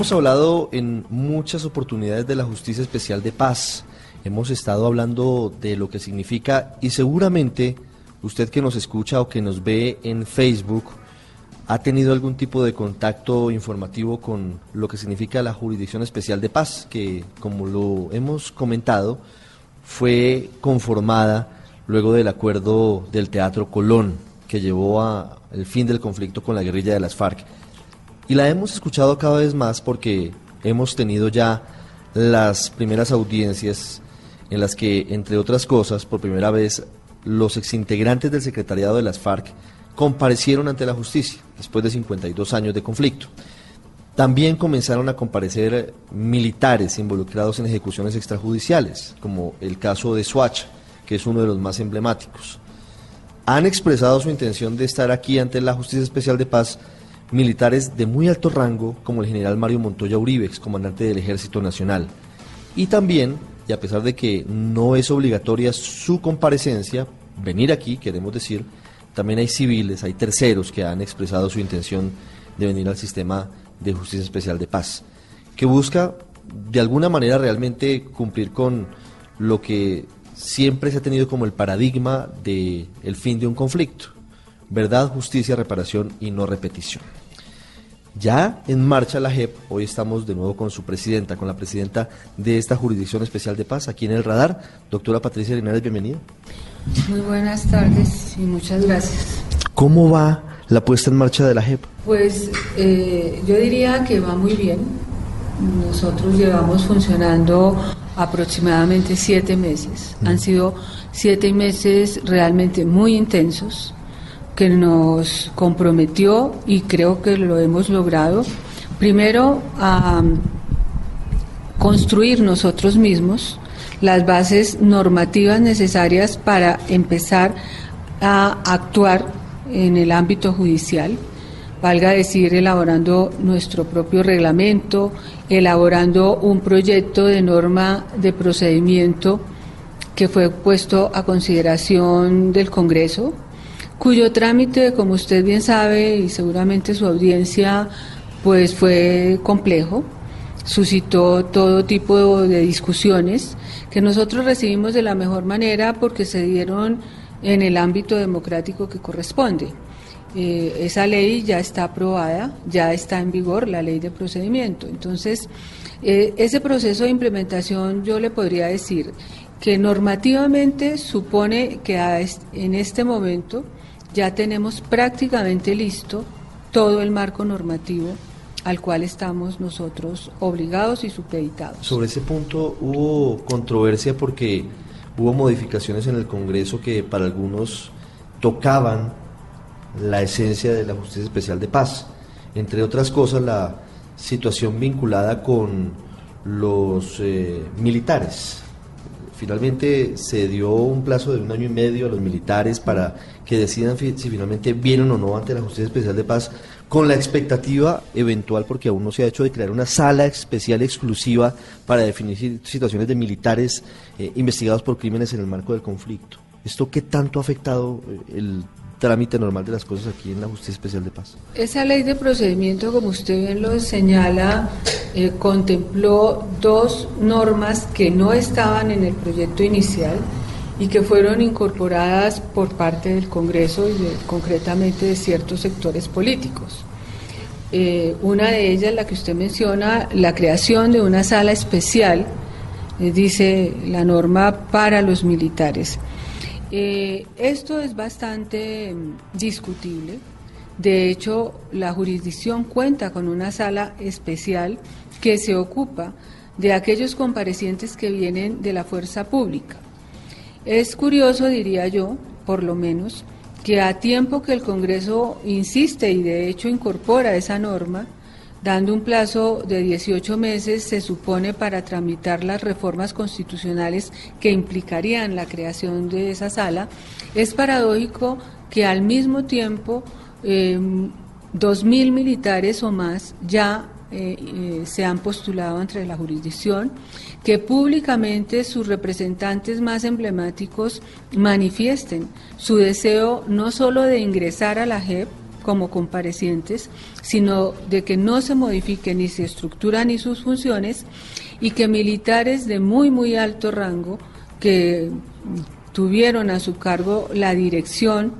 Hemos hablado en muchas oportunidades de la Justicia Especial de Paz. Hemos estado hablando de lo que significa y seguramente usted que nos escucha o que nos ve en Facebook ha tenido algún tipo de contacto informativo con lo que significa la Jurisdicción Especial de Paz, que como lo hemos comentado, fue conformada luego del acuerdo del Teatro Colón, que llevó a el fin del conflicto con la guerrilla de las FARC. Y la hemos escuchado cada vez más porque hemos tenido ya las primeras audiencias en las que, entre otras cosas, por primera vez, los exintegrantes del secretariado de las FARC comparecieron ante la justicia después de 52 años de conflicto. También comenzaron a comparecer militares involucrados en ejecuciones extrajudiciales, como el caso de Swatch, que es uno de los más emblemáticos. Han expresado su intención de estar aquí ante la Justicia Especial de Paz militares de muy alto rango, como el general Mario Montoya Uribe, comandante del Ejército Nacional. Y también, y a pesar de que no es obligatoria su comparecencia, venir aquí, queremos decir, también hay civiles, hay terceros que han expresado su intención de venir al sistema de justicia especial de paz, que busca de alguna manera realmente cumplir con lo que siempre se ha tenido como el paradigma del el fin de un conflicto, verdad, justicia, reparación y no repetición. Ya en marcha la JEP, hoy estamos de nuevo con su presidenta, con la presidenta de esta Jurisdicción Especial de Paz, aquí en el radar, doctora Patricia Linares, bienvenida. Muy buenas tardes y muchas gracias. ¿Cómo va la puesta en marcha de la JEP? Pues eh, yo diría que va muy bien. Nosotros llevamos funcionando aproximadamente siete meses. Han sido siete meses realmente muy intensos que nos comprometió y creo que lo hemos logrado. Primero, a construir nosotros mismos las bases normativas necesarias para empezar a actuar en el ámbito judicial, valga decir, elaborando nuestro propio reglamento, elaborando un proyecto de norma de procedimiento que fue puesto a consideración del Congreso, cuyo trámite, como usted bien sabe y seguramente su audiencia, pues fue complejo, suscitó todo tipo de discusiones que nosotros recibimos de la mejor manera porque se dieron en el ámbito democrático que corresponde. Eh, esa ley ya está aprobada, ya está en vigor la ley de procedimiento. Entonces, eh, ese proceso de implementación yo le podría decir que normativamente supone que en este momento ya tenemos prácticamente listo todo el marco normativo al cual estamos nosotros obligados y supeditados. Sobre ese punto hubo controversia porque hubo modificaciones en el Congreso que para algunos tocaban la esencia de la Justicia Especial de Paz, entre otras cosas la situación vinculada con los eh, militares. Finalmente se dio un plazo de un año y medio a los militares para que decidan si finalmente vienen o no ante la Justicia Especial de Paz, con la expectativa eventual, porque aún no se ha hecho, de crear una sala especial exclusiva para definir situaciones de militares eh, investigados por crímenes en el marco del conflicto. ¿Esto qué tanto ha afectado eh, el trámite normal de las cosas aquí en la Justicia Especial de Paz? Esa ley de procedimiento, como usted bien lo señala, eh, contempló dos normas que no estaban en el proyecto inicial y que fueron incorporadas por parte del Congreso y concretamente de ciertos sectores políticos. Eh, una de ellas, la que usted menciona, la creación de una sala especial, eh, dice la norma, para los militares. Eh, esto es bastante mm, discutible. De hecho, la jurisdicción cuenta con una sala especial que se ocupa de aquellos comparecientes que vienen de la fuerza pública. Es curioso, diría yo, por lo menos, que a tiempo que el Congreso insiste y de hecho incorpora esa norma, dando un plazo de 18 meses, se supone para tramitar las reformas constitucionales que implicarían la creación de esa sala, es paradójico que al mismo tiempo eh, dos mil militares o más ya eh, eh, se han postulado entre la jurisdicción, que públicamente sus representantes más emblemáticos manifiesten su deseo no solo de ingresar a la JEP, como comparecientes, sino de que no se modifique ni su estructura ni sus funciones y que militares de muy, muy alto rango que tuvieron a su cargo la dirección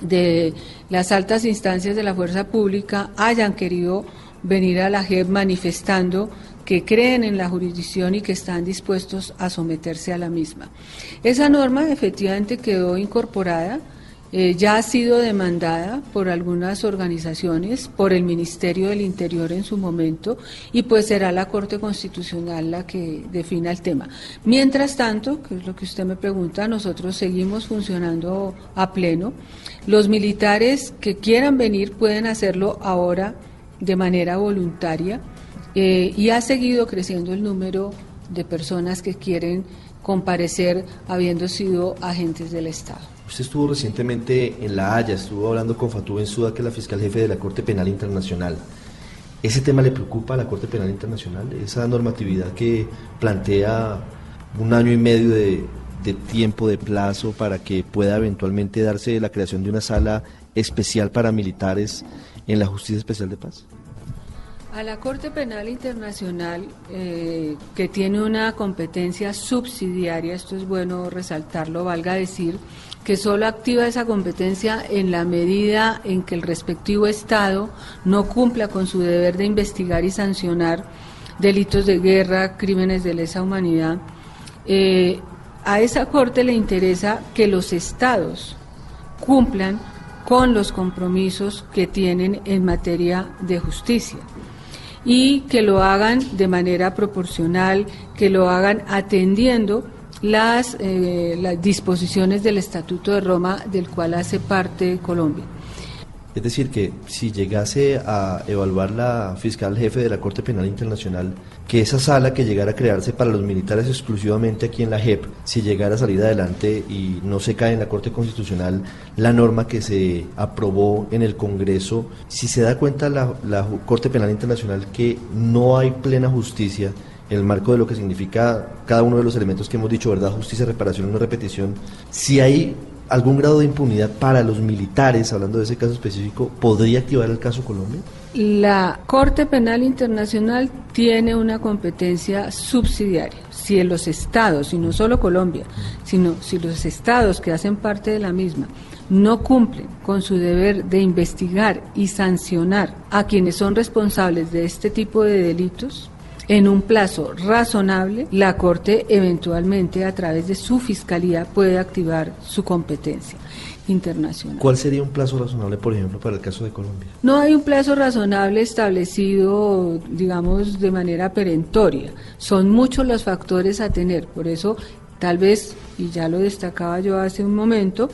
de las altas instancias de la fuerza pública hayan querido venir a la JEP manifestando que creen en la jurisdicción y que están dispuestos a someterse a la misma. Esa norma efectivamente quedó incorporada eh, ya ha sido demandada por algunas organizaciones, por el Ministerio del Interior en su momento, y pues será la Corte Constitucional la que defina el tema. Mientras tanto, que es lo que usted me pregunta, nosotros seguimos funcionando a pleno. Los militares que quieran venir pueden hacerlo ahora de manera voluntaria eh, y ha seguido creciendo el número de personas que quieren comparecer habiendo sido agentes del Estado. Usted estuvo recientemente en La Haya, estuvo hablando con Fatou Bensouda, que es la fiscal jefe de la Corte Penal Internacional. ¿Ese tema le preocupa a la Corte Penal Internacional? Esa normatividad que plantea un año y medio de, de tiempo, de plazo, para que pueda eventualmente darse la creación de una sala especial para militares en la Justicia Especial de Paz. A la Corte Penal Internacional, eh, que tiene una competencia subsidiaria, esto es bueno resaltarlo, valga decir, que solo activa esa competencia en la medida en que el respectivo Estado no cumpla con su deber de investigar y sancionar delitos de guerra, crímenes de lesa humanidad. Eh, a esa Corte le interesa que los Estados cumplan con los compromisos que tienen en materia de justicia y que lo hagan de manera proporcional, que lo hagan atendiendo las, eh, las disposiciones del Estatuto de Roma del cual hace parte Colombia. Es decir, que si llegase a evaluar la fiscal jefe de la Corte Penal Internacional, que esa sala que llegara a crearse para los militares exclusivamente aquí en la JEP, si llegara a salir adelante y no se cae en la Corte Constitucional la norma que se aprobó en el Congreso, si se da cuenta la, la Corte Penal Internacional que no hay plena justicia, en el marco de lo que significa cada uno de los elementos que hemos dicho, verdad, justicia, reparación, no repetición, si hay algún grado de impunidad para los militares, hablando de ese caso específico, podría activar el caso Colombia? La Corte Penal Internacional tiene una competencia subsidiaria. Si en los estados, y no solo Colombia, sino si los estados que hacen parte de la misma no cumplen con su deber de investigar y sancionar a quienes son responsables de este tipo de delitos, en un plazo razonable, la Corte eventualmente a través de su fiscalía puede activar su competencia internacional. ¿Cuál sería un plazo razonable, por ejemplo, para el caso de Colombia? No hay un plazo razonable establecido, digamos, de manera perentoria. Son muchos los factores a tener. Por eso, tal vez, y ya lo destacaba yo hace un momento,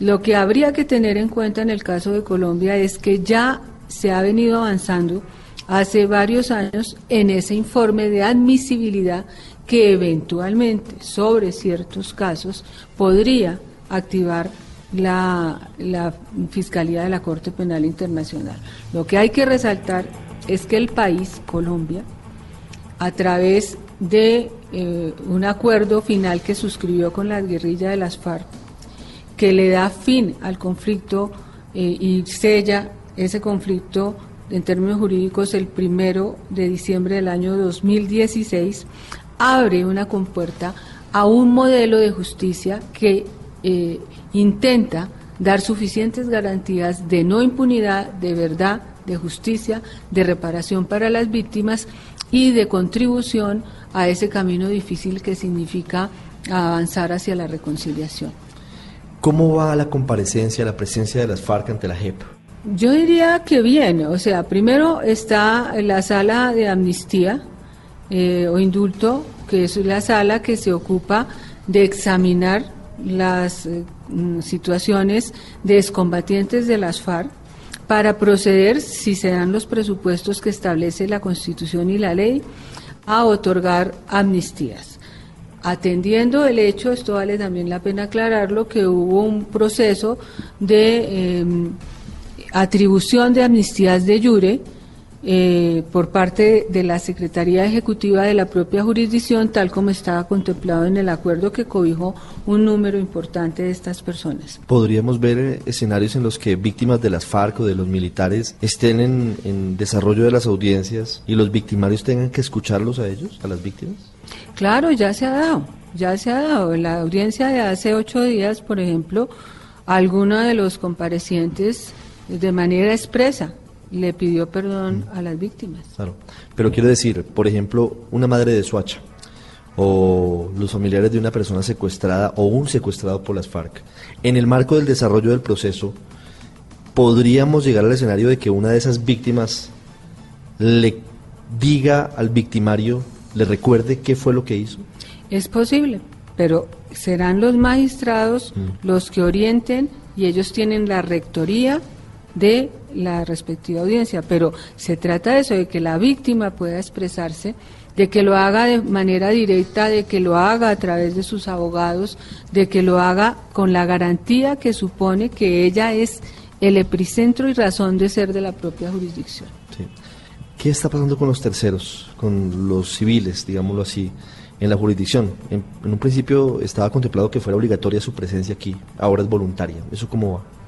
lo que habría que tener en cuenta en el caso de Colombia es que ya se ha venido avanzando hace varios años en ese informe de admisibilidad que eventualmente sobre ciertos casos podría activar la, Fiscalía de la Corte Penal Internacional. Lo que hay que resaltar es que el país, Colombia, a través de eh, un acuerdo final que suscribió con la guerrilla de las FARC, que le da fin al conflicto eh, y sella ese conflicto en términos jurídicos el primero de diciembre del año 2016, abre una compuerta a un modelo de justicia que eh, intenta dar suficientes garantías de no impunidad, de verdad, de justicia, de reparación para las víctimas y de contribución a ese camino difícil que significa avanzar hacia la reconciliación. ¿Cómo va la comparecencia, la presencia de las FARC ante la JEP? Yo diría que bien, o sea, primero está la sala de amnistía eh, o indulto, que es la sala que se ocupa de examinar las eh, mm, situaciones de excombatientes de las FARC para proceder, si se dan los presupuestos que establece la Constitución y la ley, a otorgar amnistías. Atendiendo el hecho, esto vale también la pena aclararlo, que hubo un proceso de em, atribución de amnistías de jure eh, por parte de la Secretaría Ejecutiva de la propia jurisdicción, tal como estaba contemplado en el acuerdo que cobijó un número importante de estas personas. ¿Podríamos ver eh, escenarios en los que víctimas de las FARC o de los militares estén en, en desarrollo de las audiencias y los victimarios tengan que escucharlos a ellos, a las víctimas? Claro, ya se ha dado, ya se ha dado. En la audiencia de hace ocho días, por ejemplo, alguno de los comparecientes de manera expresa le pidió perdón a las víctimas. Claro. Pero quiero decir, por ejemplo, una madre de Suacha o los familiares de una persona secuestrada o un secuestrado por las FARC, en el marco del desarrollo del proceso, podríamos llegar al escenario de que una de esas víctimas le diga al victimario, le recuerde qué fue lo que hizo. Es posible, pero serán los magistrados los que orienten y ellos tienen la rectoría de la respectiva audiencia, pero se trata de eso, de que la víctima pueda expresarse, de que lo haga de manera directa, de que lo haga a través de sus abogados, de que lo haga con la garantía que supone que ella es el epicentro y razón de ser de la propia jurisdicción. ¿Qué está pasando con los terceros, con los civiles, digámoslo así, en la jurisdicción? En, en un principio estaba contemplado que fuera obligatoria su presencia aquí, ahora es voluntaria. ¿Eso cómo va?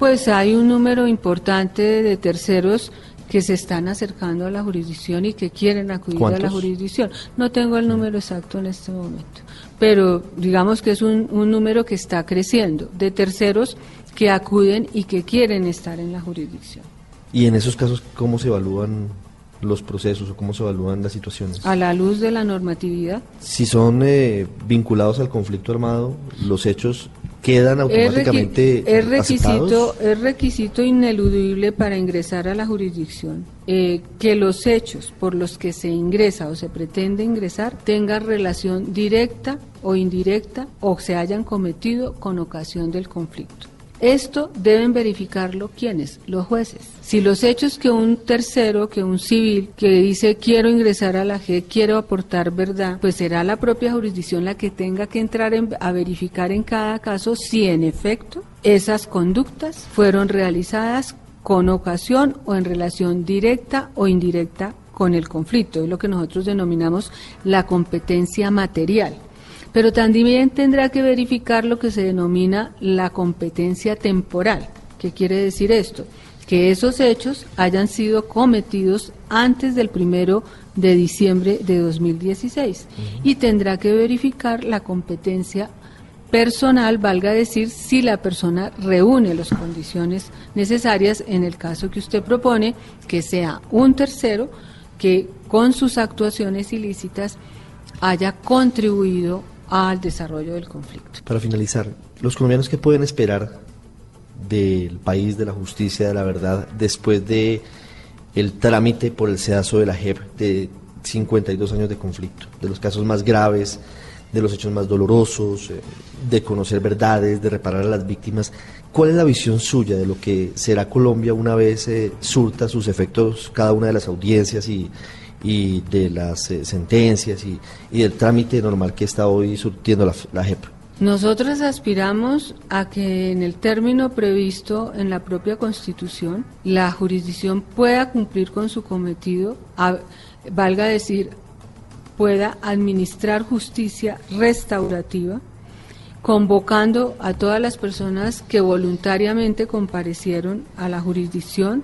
Pues hay un número importante de terceros que se están acercando a la jurisdicción y que quieren acudir a la jurisdicción. No tengo el número exacto en este momento, pero digamos que es un, un número que está creciendo de terceros que acuden y que quieren estar en la jurisdicción. Y en esos casos, ¿cómo se evalúan los procesos o cómo se evalúan las situaciones? A la luz de la normatividad, Si son eh, vinculados al conflicto armado, los hechos quedan automáticamente es requisito, es requisito ineludible para ingresar a la jurisdicción eh, que los hechos por los que se ingresa o se pretende ingresar tengan relación directa o indirecta o se hayan cometido con ocasión del conflicto. Esto deben verificarlo quienes, los jueces. Si los hechos que un tercero, que un civil, que dice quiero ingresar a la G, quiero aportar verdad, pues será la propia jurisdicción la que tenga que entrar en- a verificar en cada caso si en efecto esas conductas fueron realizadas con ocasión o en relación directa o indirecta con el conflicto, es lo que nosotros denominamos la competencia material. Pero también tendrá que verificar lo que se denomina la competencia temporal. ¿Qué quiere decir esto? Que esos hechos hayan sido cometidos antes del primero de diciembre de 2016 y tendrá que verificar la competencia personal, valga decir, si la persona reúne las condiciones necesarias en el caso que usted propone, que sea un tercero que con sus actuaciones ilícitas haya contribuido al desarrollo del conflicto. Para finalizar, los colombianos qué pueden esperar del país, de la justicia, de la verdad, después de el trámite por el sedazo de la JEP de 52 años de conflicto, de los casos más graves, de los hechos más dolorosos, eh, de conocer verdades, de reparar a las víctimas. ¿Cuál es la visión suya de lo que será Colombia una vez eh, surta sus efectos cada una de las audiencias y, y de las eh, sentencias y, y del trámite normal que está hoy surtiendo la, la JEP? Nosotros aspiramos a que en el término previsto en la propia Constitución la jurisdicción pueda cumplir con su cometido, a- valga decir, pueda administrar justicia restaurativa, convocando a todas las personas que voluntariamente comparecieron a la jurisdicción,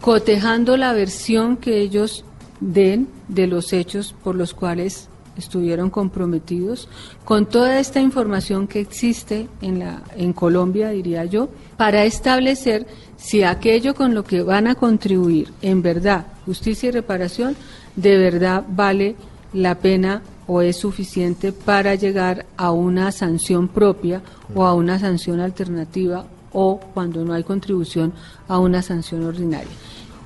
cotejando la versión que ellos den de los hechos por los cuales estuvieron comprometidos, con toda esta información que existe en, la, en Colombia, diría yo, para establecer si aquello con lo que van a contribuir en verdad, justicia y reparación, de verdad vale la pena o es suficiente para llegar a una sanción propia o a una sanción alternativa o cuando no hay contribución a una sanción ordinaria.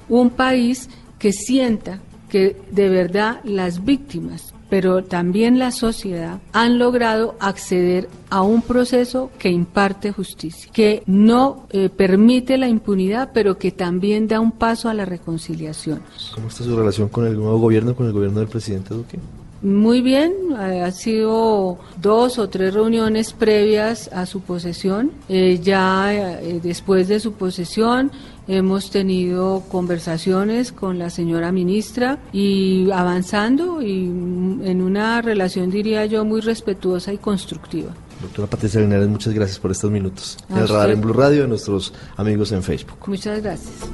Un país que sienta que de verdad las víctimas pero también la sociedad han logrado acceder a un proceso que imparte justicia, que no eh, permite la impunidad, pero que también da un paso a la reconciliación. ¿Cómo está su relación con el nuevo gobierno, con el gobierno del presidente Duque? Muy bien, eh, ha sido dos o tres reuniones previas a su posesión. Eh, ya después de su posesión hemos tenido conversaciones con la señora ministra y avanzando y mm, en una relación diría yo muy respetuosa y constructiva. Doctora Patricia Linares, muchas gracias por estos minutos. En el radar en Blue Radio a nuestros amigos en Facebook. Muchas gracias.